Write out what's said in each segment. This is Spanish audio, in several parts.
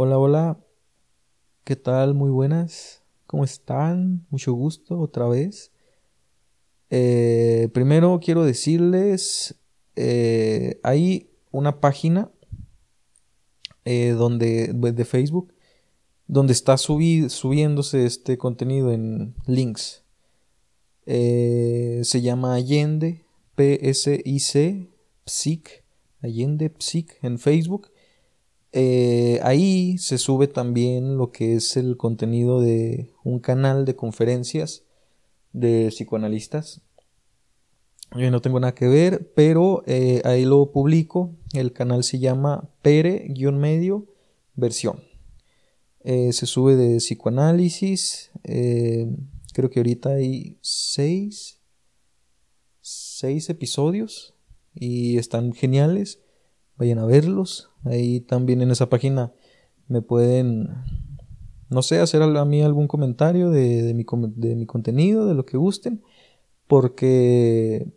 Hola, hola. ¿Qué tal? Muy buenas. ¿Cómo están? Mucho gusto otra vez. Eh, primero quiero decirles, eh, hay una página eh, donde, de Facebook donde está subiéndose este contenido en links. se llama Allende, P-S-I-C, Psic, Allende Psic en Facebook. Eh, ahí se sube también lo que es el contenido de un canal de conferencias de psicoanalistas. Yo no tengo nada que ver, pero eh, ahí lo publico. El canal se llama Pere-medio versión. Eh, se sube de psicoanálisis. creo que ahorita hay seis, seis episodios y están geniales. Vayan a verlos. Ahí también en esa página me pueden, no sé, hacer a mí algún comentario de, mi, de mi contenido, de lo que gusten. Porque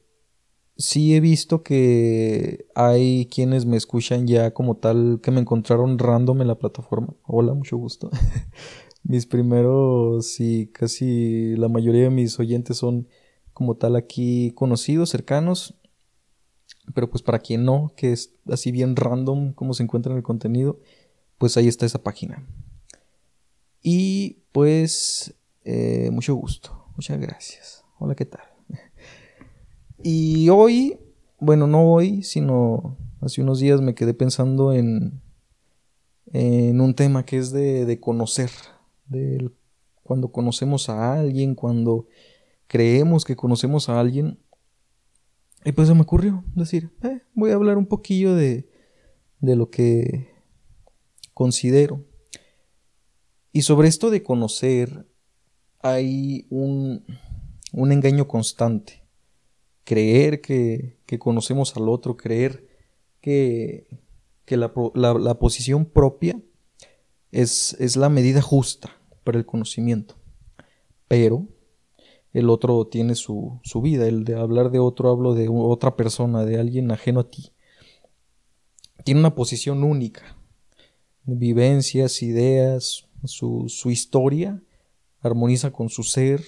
sí he visto que hay quienes me escuchan ya como tal, que me encontraron random en la plataforma. Hola, mucho gusto. mis primeros y casi la mayoría de mis oyentes son como tal aquí conocidos, cercanos. Pero pues para quien no, que es así bien random como se encuentra en el contenido, pues ahí está esa página. Y pues eh, mucho gusto, muchas gracias. Hola, ¿qué tal? Y hoy, bueno, no hoy, sino hace unos días me quedé pensando en, en un tema que es de, de conocer, cuando conocemos a alguien, cuando creemos que conocemos a alguien, y pues se me ocurrió decir, eh, voy a hablar un poquillo de, de lo que considero. Y sobre esto de conocer, hay un, un engaño constante. Creer que, que, conocemos al otro, creer que, que la, la, posición propia es, es la medida justa para el conocimiento. Pero el otro tiene su, vida. El de hablar de otro hablo de otra persona, de alguien ajeno a ti. Tiene una posición única. Vivencias, ideas, su, su historia armoniza con su ser.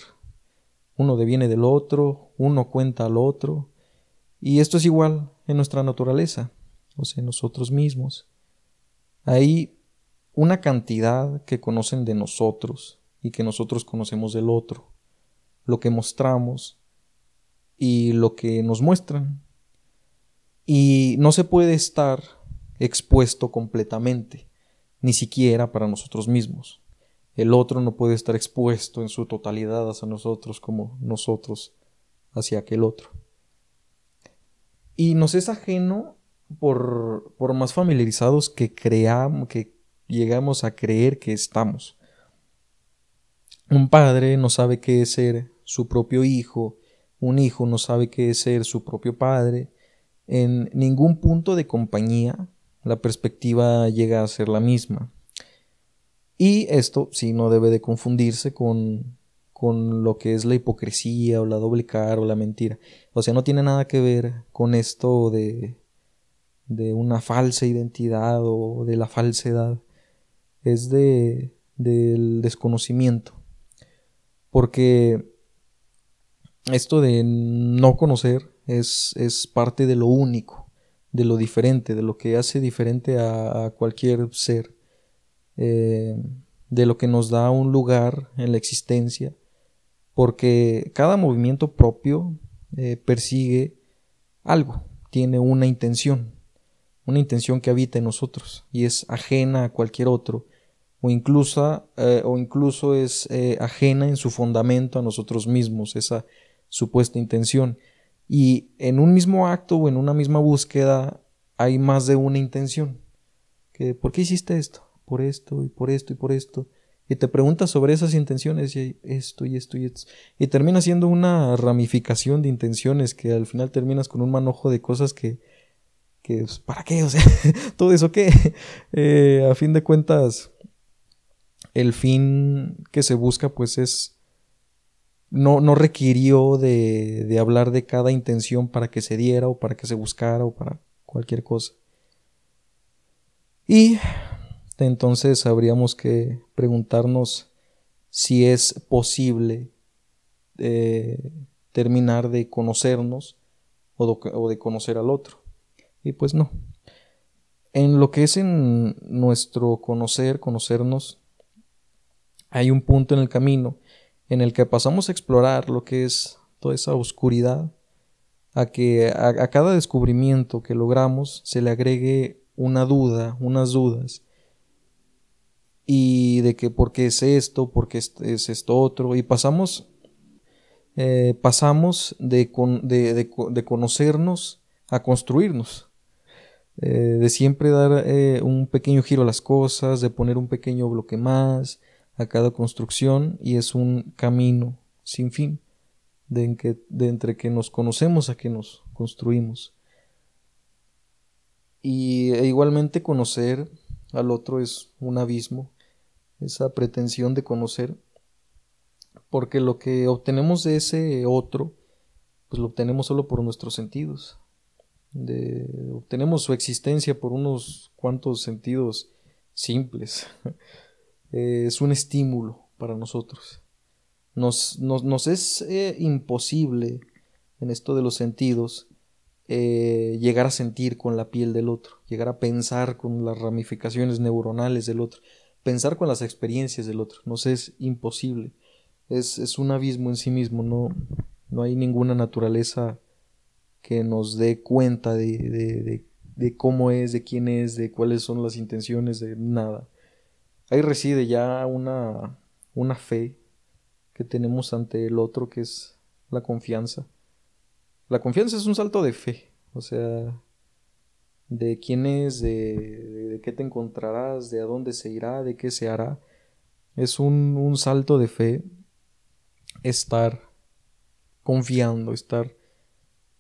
Uno deviene del otro, uno cuenta al otro. Y esto es igual en nuestra naturaleza, o sea, en nosotros mismos. Hay una cantidad que conocen de nosotros y que nosotros conocemos del otro lo que mostramos y lo que nos muestran. Y no se puede estar expuesto completamente, ni siquiera para nosotros mismos. El otro no puede estar expuesto en su totalidad hacia nosotros como nosotros hacia aquel otro. Y nos es ajeno por, por más familiarizados que creamos, que llegamos a creer que estamos. Un padre no sabe qué es ser su propio hijo, un hijo no sabe qué es ser su propio padre, en ningún punto de compañía la perspectiva llega a ser la misma. Y esto sí no debe de confundirse con, con lo que es la hipocresía o la doble cara o la mentira. O sea, no tiene nada que ver con esto de, de una falsa identidad o de la falsedad. Es de, del desconocimiento. Porque esto de no conocer es, es, parte de lo único, de lo diferente, de lo que hace diferente a, cualquier ser, eh, de lo que nos da un lugar en la existencia, porque cada movimiento propio eh, persigue algo, tiene una intención, una intención que habita en nosotros y es ajena a cualquier otro, o incluso, eh, o incluso es ajena en su fundamento a nosotros mismos, esa supuesta intención. Y en un mismo acto o en una misma búsqueda hay más de una intención. Que, ¿Por qué hiciste esto? Por esto y por esto y por esto. Y te preguntas sobre esas intenciones y esto y esto y esto. Y termina siendo una ramificación de intenciones que al final terminas con un manojo de cosas que, que pues, ¿para qué? O sea, todo eso qué. Eh, a fin de cuentas, el fin que se busca pues es no, no requirió de, de hablar de cada intención para que se diera o para que se buscara o para cualquier cosa. Y Entonces habríamos que preguntarnos si es posible eh, terminar de conocernos o de conocer al otro. Y pues no. En lo que es en nuestro conocer, conocernos, hay un punto en el camino en el que pasamos a explorar lo que es toda esa oscuridad, a que a, cada descubrimiento que logramos se le agregue una duda, unas dudas, y de que por qué es esto, por qué es, esto otro, y pasamos, eh, pasamos de, de, conocernos a construirnos. Eh, de siempre dar eh, un pequeño giro a las cosas, de poner un pequeño bloque más a cada construcción y es un camino sin fin de, que, de entre que nos conocemos a que nos construimos. Y e igualmente conocer al otro es un abismo, esa pretensión de conocer, porque lo que obtenemos de ese otro, pues lo obtenemos solo por nuestros sentidos de, obtenemos su existencia por unos cuantos sentidos simples. es un estímulo para nosotros. Nos, nos, es eh, imposible en esto de los sentidos eh, llegar a sentir con la piel del otro, llegar a pensar con las ramificaciones neuronales del otro, pensar con las experiencias del otro. Nos es imposible. Es, es un abismo en sí mismo, no, no hay ninguna naturaleza que nos dé cuenta de, cómo es, de quién es, de cuáles son las intenciones, de nada. Ahí reside ya una, una fe que tenemos ante el otro, que es la confianza. La confianza es un salto de fe, o sea, de quién es, de, de, qué te encontrarás, de a dónde se irá, de qué se hará. Es un, un salto de fe estar confiando, estar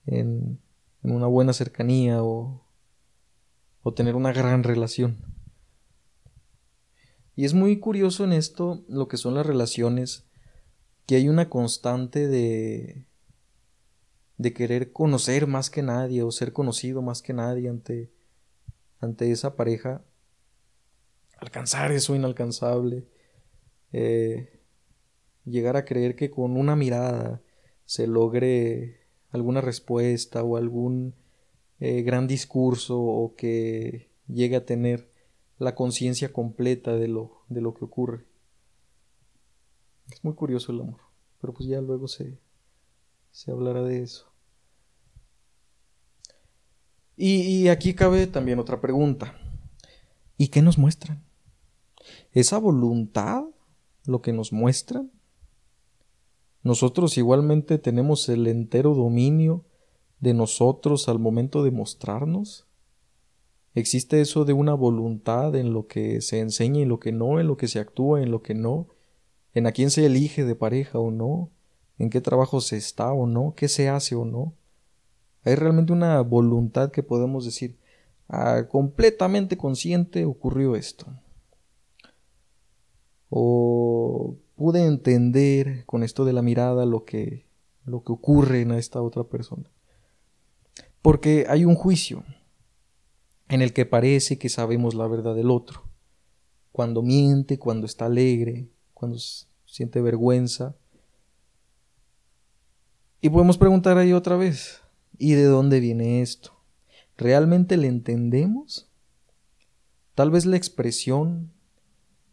en, una buena cercanía o, o tener una gran relación. Y es muy curioso en esto lo que son las relaciones, que hay una constante de de querer conocer más que nadie o ser conocido más que nadie ante ante esa pareja, alcanzar eso inalcanzable, eh, llegar a creer que con una mirada se logre alguna respuesta o algún eh, gran discurso o que llegue a tener la conciencia completa de lo, de lo que ocurre. Es muy curioso el amor, pero pues ya luego se, se hablará de eso. Y, y aquí cabe también otra pregunta. ¿Y qué nos muestran? ¿Esa voluntad lo que nos muestran? Nosotros igualmente tenemos el entero dominio de nosotros al momento de mostrarnos. ¿Existe eso de una voluntad en lo que se enseña y lo que no, en lo que se actúa, en lo que no, en a quién se elige de pareja o no, en qué trabajo se está o no, qué se hace o no? Hay realmente una voluntad que podemos decir, ah, completamente consciente ocurrió esto. O pude entender con esto de la mirada lo que, lo que ocurre en esta otra persona. Porque hay un juicio en el que parece que sabemos la verdad del otro. Cuando miente, cuando está alegre, cuando siente vergüenza. Y podemos preguntar ahí otra vez, ¿y de dónde viene esto? ¿Realmente le entendemos? Tal vez la expresión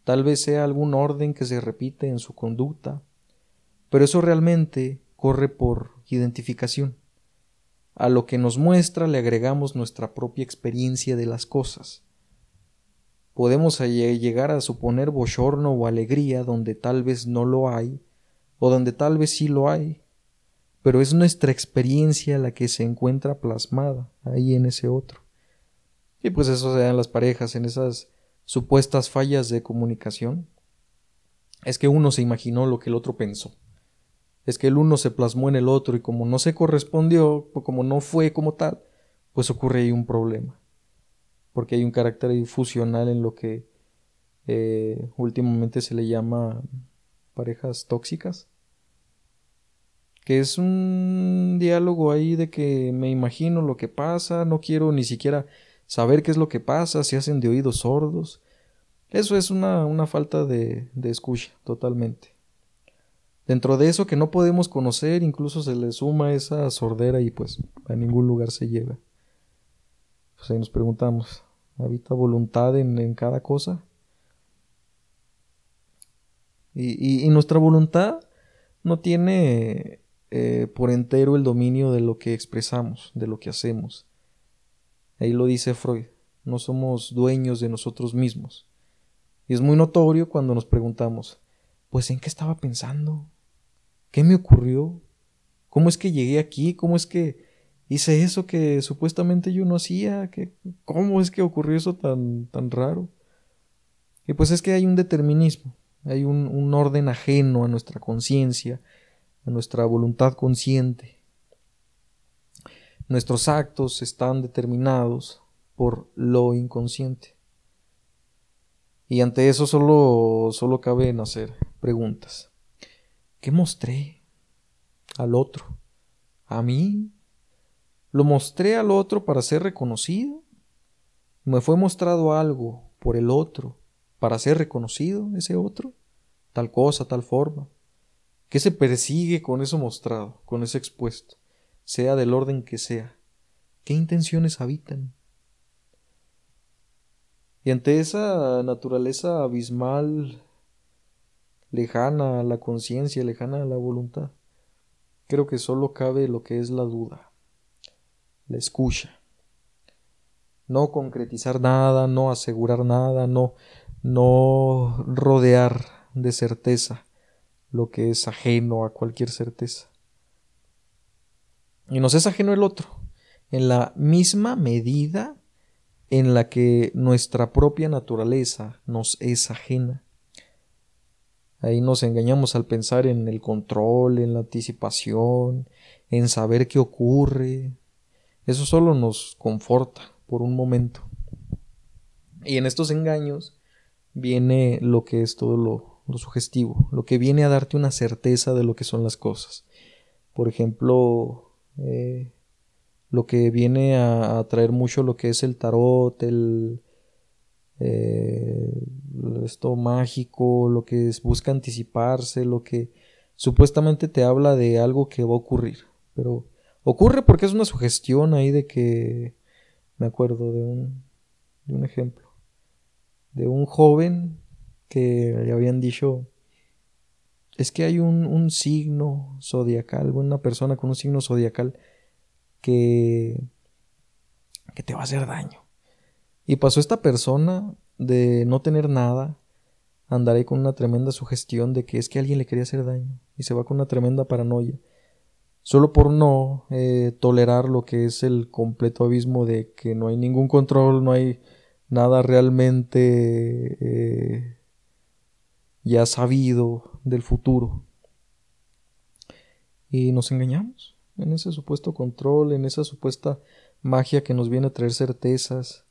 Tal vez sea algún orden que se repite en su conducta, pero eso realmente corre por identificación. A lo que nos muestra le agregamos nuestra propia experiencia de las cosas. Podemos llegar a suponer bochorno o alegría donde tal vez no lo hay, o donde tal vez sí lo hay, pero es nuestra experiencia la que se encuentra plasmada ahí en ese otro. Y pues eso se da en las parejas, en esas supuestas fallas de comunicación es que uno se imaginó lo que el otro pensó. Es que el uno se plasmó en el otro y como no se correspondió, o como no fue como tal, pues ocurre ahí un problema. Porque hay un carácter fusional en lo que eh, últimamente se le llama parejas tóxicas. Que es un diálogo ahí de que me imagino lo que pasa, no quiero ni siquiera saber qué es lo que pasa, se hacen de oídos sordos. Eso es una, falta de escucha, totalmente. Dentro de eso que no podemos conocer, incluso se le suma esa sordera y pues a ningún lugar se llega. Pues ahí nos preguntamos, ¿habita voluntad en, cada cosa? Y, nuestra voluntad no tiene eh, por entero el dominio de lo que expresamos, de lo que hacemos. Ahí lo dice Freud, no somos dueños de nosotros mismos. Y es muy notorio cuando nos preguntamos, pues ¿en qué estaba pensando? ¿Qué me ocurrió? ¿Cómo es que llegué aquí? ¿Cómo es que hice eso que supuestamente yo no hacía? ¿Cómo es que ocurrió eso tan, tan raro? Y pues es que hay un determinismo, hay un, un orden ajeno a nuestra conciencia, a nuestra voluntad consciente. Nuestros actos están determinados por lo inconsciente. Y ante eso solo, solo cabe hacer preguntas. ¿Qué mostré al otro? ¿A mí? ¿Lo mostré al otro para ser reconocido? ¿Me fue mostrado algo por el otro para ser reconocido ese otro? Tal cosa, tal forma. ¿Qué se persigue con eso mostrado, con ese expuesto, sea del orden que sea? ¿Qué intenciones habitan? Y ante esa naturaleza abismal, lejana a la conciencia, lejana a la voluntad, creo que solo cabe lo que es la duda, la escucha. No concretizar nada, no asegurar nada, no, no rodear de certeza lo que es ajeno a cualquier certeza. Y nos es ajeno el otro, en la misma medida en la que nuestra propia naturaleza nos es ajena. Ahí nos engañamos al pensar en el control, en la anticipación, en saber qué ocurre. Eso solo nos conforta por un momento. Y en estos engaños viene lo que es todo lo, sugestivo, lo que viene a darte una certeza de lo que son las cosas. Por ejemplo, eh, lo que viene a, traer mucho lo que es el tarot, el eh, esto mágico, lo que es, busca anticiparse, lo que supuestamente te habla de algo que va a ocurrir, pero ocurre porque es una sugestión ahí de que me acuerdo de un, de un ejemplo de un joven que le habían dicho es que hay un, un signo zodiacal, una persona con un signo zodiacal que, que te va a hacer daño. Y pasó esta persona de no tener nada, andaré con una tremenda sugestión de que es que alguien le quería hacer daño y se va con una tremenda paranoia. Solo por no eh, tolerar lo que es el completo abismo de que no hay ningún control, no hay nada realmente eh, ya sabido del futuro. Y nos engañamos en ese supuesto control, en esa supuesta magia que nos viene a traer certezas,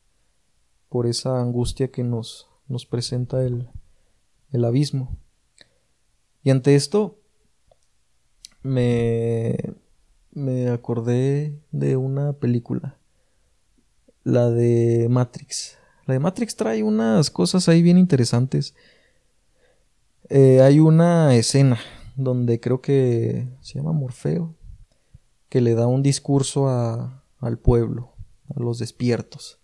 por esa angustia que nos, nos presenta el, el abismo. Y ante esto me, me acordé de una película, la de Matrix. La de Matrix trae unas cosas ahí bien interesantes. Eh, hay una escena donde creo que se llama Morfeo, que le da un discurso a, al pueblo, a los despiertos,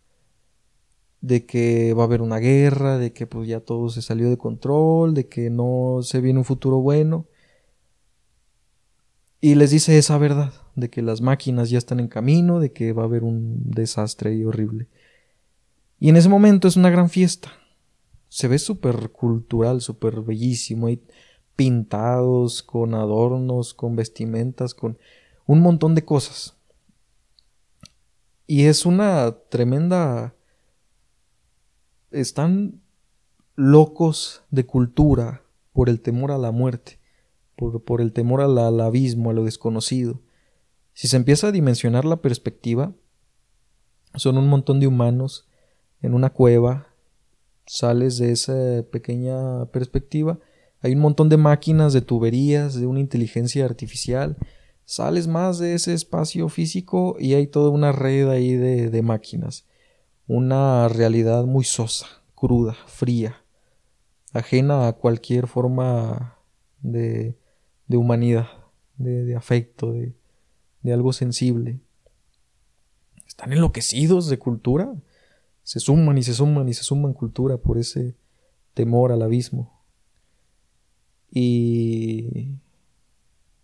de que va a haber una guerra, de que pues ya todo se salió de control, de que no se viene un futuro bueno. Y les dice esa verdad, de que las máquinas ya están en camino, de que va a haber un desastre horrible. Y en ese momento es una gran fiesta. Se ve súper cultural, súper bellísimo. Hay pintados, con adornos, con vestimentas, con un montón de cosas. Y es una tremenda... Están locos de cultura por el temor a la muerte, por, por el temor al, al abismo, a lo desconocido. Si se empieza a dimensionar la perspectiva, son un montón de humanos en una cueva, sales de esa pequeña perspectiva, hay un montón de máquinas, de tuberías, de una inteligencia artificial, sales más de ese espacio físico y hay toda una red ahí de, de máquinas. Una realidad muy sosa, cruda, fría, ajena a cualquier forma de, de humanidad, de, afecto, de, de algo sensible. Están enloquecidos de cultura. Se suman y se suman y se suman cultura por ese temor al abismo. Y.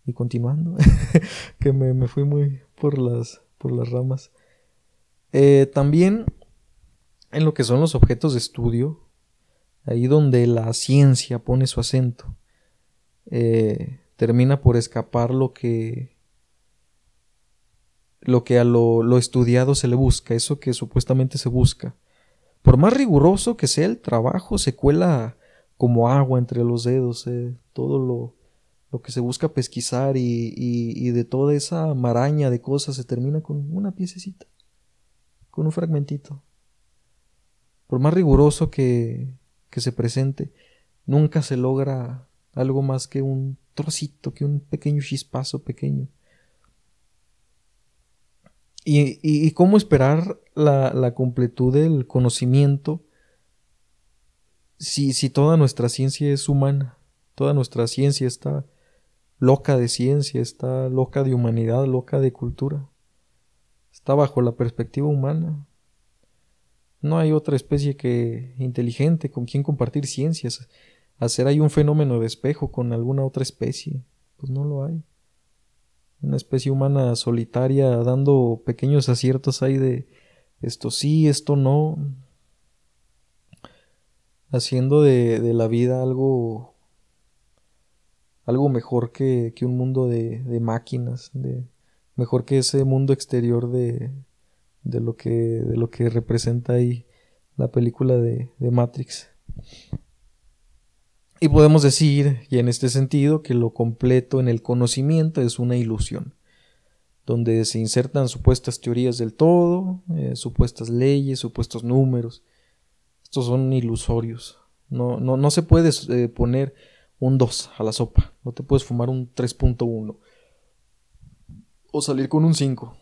Y continuando, que me, me, fui muy por las, por las ramas. Eh, también en lo que son los objetos de estudio, ahí donde la ciencia pone su acento, eh, termina por escapar lo que lo que a lo, estudiado se le busca, eso que supuestamente se busca. Por más riguroso que sea el trabajo, se cuela como agua entre los dedos eh, todo lo, lo, que se busca pesquisar y, y, de toda esa maraña de cosas se termina con una piececita, con un fragmentito. Por más riguroso que, que se presente, nunca se logra algo más que un trocito, que un pequeño chispazo pequeño. Y, cómo esperar la, completud del conocimiento si, si toda nuestra ciencia es humana, toda nuestra ciencia está loca de ciencia, está loca de humanidad, loca de cultura, está bajo la perspectiva humana. No hay otra especie que inteligente con quien compartir ciencias, hacer ahí un fenómeno de espejo con alguna otra especie, pues no lo hay. Una especie humana solitaria dando pequeños aciertos ahí de esto sí, esto no, haciendo de, de la vida algo algo mejor que, que un mundo de, de, máquinas, de, mejor que ese mundo exterior de, de, lo, que, de lo que representa ahí la película de, de Matrix. Y podemos decir, y en este sentido, que lo completo en el conocimiento es una ilusión, donde se insertan supuestas teorías del todo, eh, supuestas leyes, supuestos números. Estos son ilusorios. No, no, no se puede eh, poner un 2 a la sopa, no te puedes fumar un 3.1 o salir con un 5.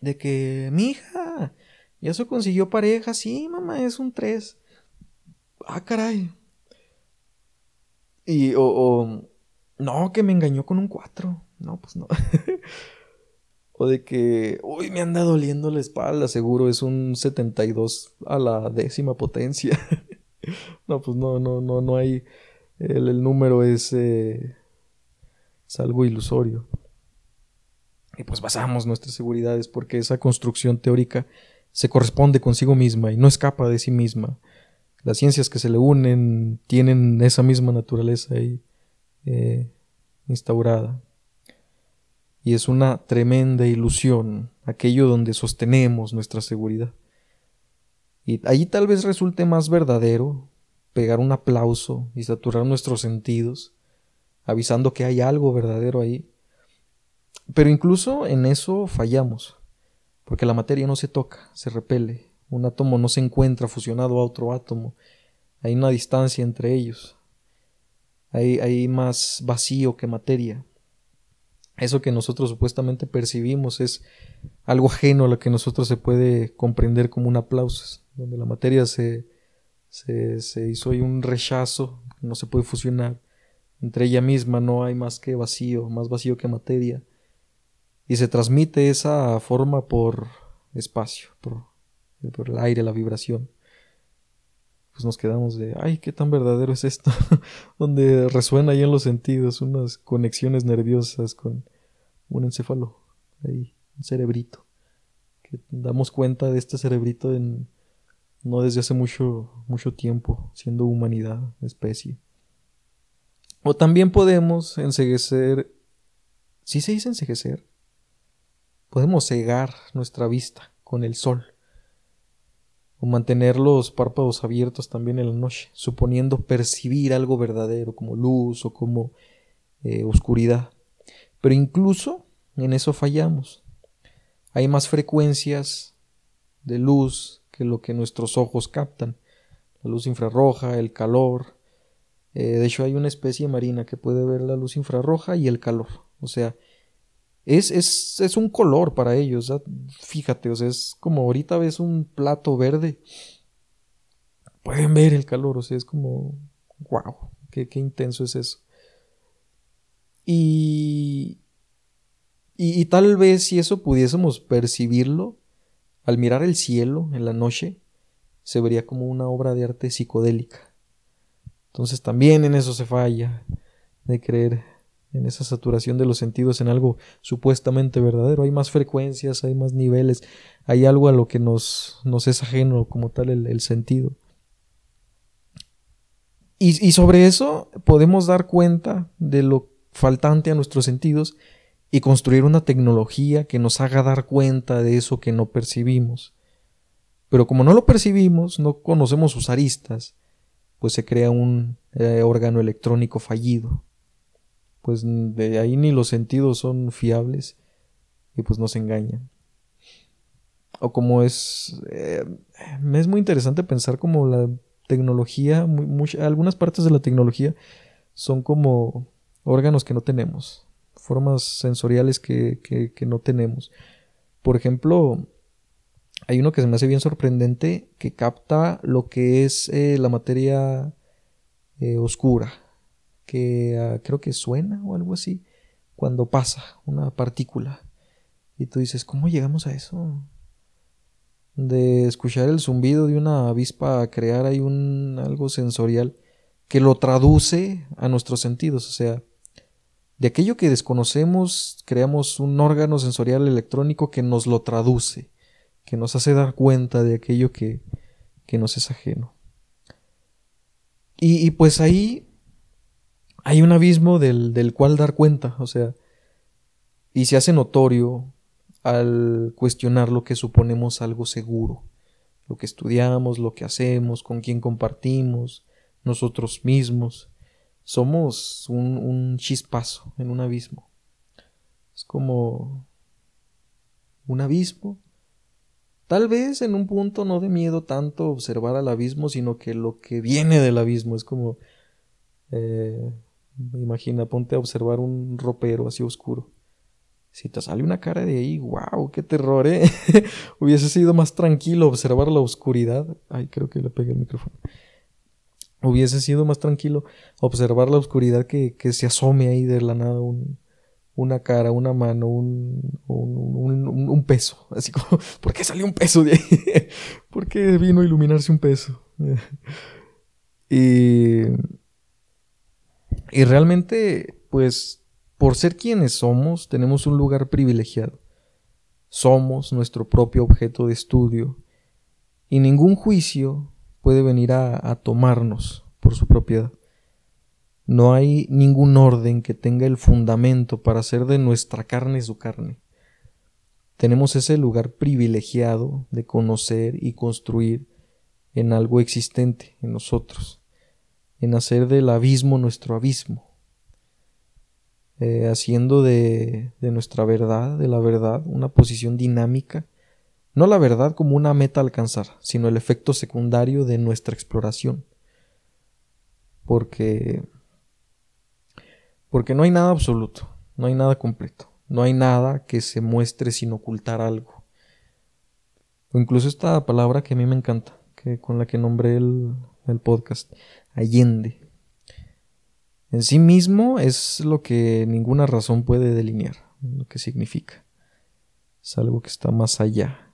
De que, mi hija, ya se consiguió pareja, sí, mamá, es un 3. Ah, caray, y, o, no, que me engañó con un 4. No, pues no. o de que, uy, me anda doliendo la espalda, seguro es un 72 a la décima potencia. no, pues no, no, no, no hay. El, número es, eh, es algo ilusorio. Y pues basamos nuestras seguridades porque esa construcción teórica se corresponde consigo misma y no escapa de sí misma las ciencias que se le unen tienen esa misma naturaleza ahí eh, instaurada. Y es una tremenda ilusión aquello donde sostenemos nuestra seguridad. Y allí tal vez resulte más verdadero pegar un aplauso y saturar nuestros sentidos, avisando que hay algo verdadero ahí. Pero incluso en eso fallamos, porque la materia no se toca, se repele, un átomo no se encuentra fusionado a otro átomo. Hay una distancia entre ellos. Hay, hay más vacío que materia. Eso que nosotros supuestamente percibimos es algo ajeno a lo que nosotros se puede comprender como un aplauso, donde la materia se, se, se hizo un rechazo, no se puede fusionar. Entre ella misma no hay más que vacío, más vacío que materia. Y se transmite esa forma por espacio, por el aire, la vibración. Pues nos quedamos de, ay, qué tan verdadero es esto, donde resuena ahí en los sentidos unas conexiones nerviosas con un encéfalo, ahí, un cerebrito, que damos cuenta de este cerebrito en, no desde hace mucho, mucho tiempo, siendo humanidad, especie. O también podemos enseguecer, ¿sí se dice enseguecer? Podemos cegar nuestra vista con el sol o mantener los párpados abiertos también en la noche, suponiendo percibir algo verdadero como luz o como eh, oscuridad. Pero incluso en eso fallamos. Hay más frecuencias de luz que lo que nuestros ojos captan. La luz infrarroja, el calor. Eh, de hecho hay una especie marina que puede ver la luz infrarroja y el calor. O sea, es, es, es un color para ellos. Fíjate, o sea, es como ahorita ves un plato verde. pueden ver el calor, o sea, es como, wow, qué, qué intenso es eso. Y, y, y, tal vez si eso pudiésemos percibirlo, al mirar el cielo en la noche, se vería como una obra de arte psicodélica. Entonces también en eso se falla, de creer en esa saturación de los sentidos en algo supuestamente verdadero. Hay más frecuencias, hay más niveles, hay algo a lo que nos, nos es ajeno como tal el, sentido. Y, sobre eso podemos dar cuenta de lo faltante a nuestros sentidos y construir una tecnología que nos haga dar cuenta de eso que no percibimos. Pero como no lo percibimos, no conocemos sus aristas, pues se crea un eh, órgano electrónico fallido pues de ahí ni los sentidos son fiables y pues nos engañan. O como es, eh, es muy interesante pensar como la tecnología, algunas partes de la tecnología son como órganos que no tenemos, formas sensoriales que, que, no tenemos. Por ejemplo, hay uno que se me hace bien sorprendente que capta lo que es eh, la materia eh, oscura que ah, creo que suena o algo así cuando pasa una partícula. Y tú dices, ¿cómo llegamos a eso? De escuchar el zumbido de una avispa a crear ahí un algo sensorial que lo traduce a nuestros sentidos, o sea, de aquello que desconocemos creamos un órgano sensorial electrónico que nos lo traduce, que nos hace dar cuenta de aquello que, que nos es ajeno. Y, y pues ahí hay un abismo del, cual dar cuenta, o sea, y se hace notorio al cuestionar lo que suponemos algo seguro, lo que estudiamos, lo que hacemos, con quién compartimos, nosotros mismos. Somos un, un chispazo en un abismo. Es como un abismo. Tal vez en un punto no de miedo tanto observar al abismo, sino que lo que viene del abismo es como eh, Imagina, ponte a observar un ropero así oscuro. Si te sale una cara de ahí, wow, qué terror, ¿eh? Hubiese sido más tranquilo observar la oscuridad. Ay, creo que le pegué el micrófono. Hubiese sido más tranquilo observar la oscuridad que, que se asome ahí de la nada un, una cara, una mano, un, un, un, peso. Así como, ¿por qué salió un peso de ahí? ¿Por qué vino a iluminarse un peso? y y realmente, pues, por ser quienes somos, tenemos un lugar privilegiado. Somos nuestro propio objeto de estudio y ningún juicio puede venir a, tomarnos por su propiedad. No hay ningún orden que tenga el fundamento para hacer de nuestra carne su carne. Tenemos ese lugar privilegiado de conocer y construir en algo existente en nosotros en hacer del abismo nuestro abismo, eh, haciendo de, de nuestra verdad, de la verdad, una posición dinámica, no la verdad como una meta a alcanzar, sino el efecto secundario de nuestra exploración. Porque porque no hay nada absoluto, no hay nada completo, no hay nada que se muestre sin ocultar algo. O incluso esta palabra que a mí me encanta, que con la que nombré el, el podcast, Allende. En sí mismo es lo que ninguna razón puede delinear, lo que significa. Es algo que está más allá.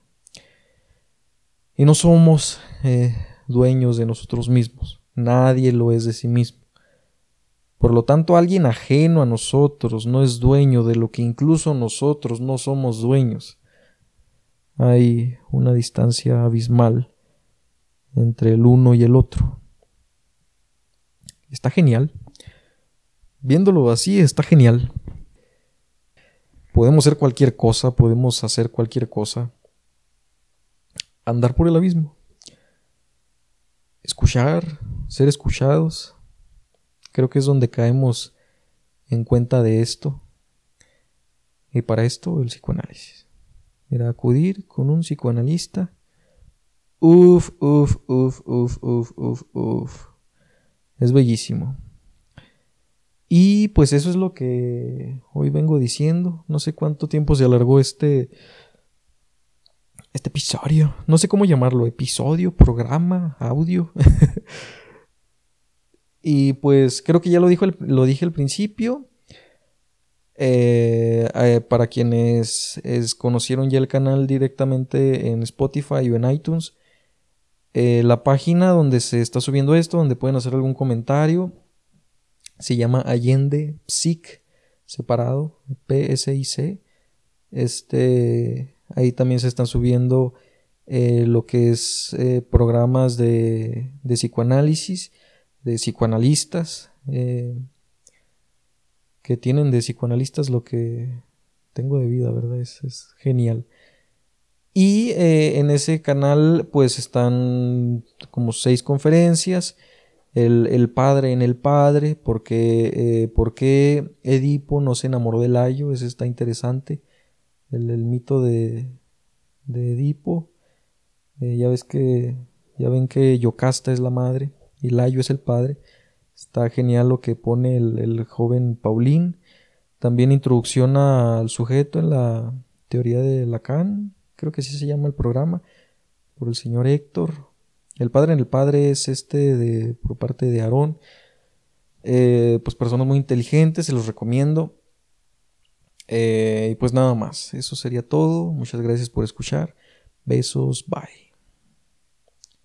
Y no somos eh, dueños de nosotros mismos. Nadie lo es de sí mismo. Por lo tanto, alguien ajeno a nosotros no es dueño de lo que incluso nosotros no somos dueños. Hay una distancia abismal entre el uno y el otro. Está genial. Viéndolo así, está genial. Podemos ser cualquier cosa, podemos hacer cualquier cosa. Andar por el abismo. Escuchar, ser escuchados. Creo que es donde caemos en cuenta de esto. Y para esto el psicoanálisis. Era acudir con un psicoanalista. Uf, uf, uf, uf, uf, uf, uf. Es bellísimo. Y pues eso es lo que hoy vengo diciendo. No sé cuánto tiempo se alargó este este episodio. No sé cómo llamarlo, episodio, programa, audio. y pues creo que ya lo, dijo lo dije al principio. Eh, eh, para quienes conocieron ya el canal directamente en Spotify o en iTunes, eh, la página donde se está subiendo esto, donde pueden hacer algún comentario, se llama Allende Psic, separado, P-S-I-C. Este, ahí también se están subiendo lo que es programas de, de, psicoanálisis, de psicoanalistas que tienen de psicoanalistas lo que tengo de vida, ¿verdad? Es, genial. Y eh, en ese canal pues están como seis conferencias. El, padre en el padre, porque, eh, Edipo no se enamoró de Layo, ese está interesante. El, mito de, Edipo. Eh, ya ves que, ya ven que Yocasta es la madre y Layo es el padre. Está genial lo que pone el, joven Paulín. También introducción al sujeto en la teoría de Lacan, creo que así se llama el programa, por el señor Héctor. El padre en el padre es este de, por parte de Aarón. Eh, pues personas muy inteligentes, se los recomiendo. Eh, y pues nada más, eso sería todo. Muchas gracias por escuchar. Besos, bye.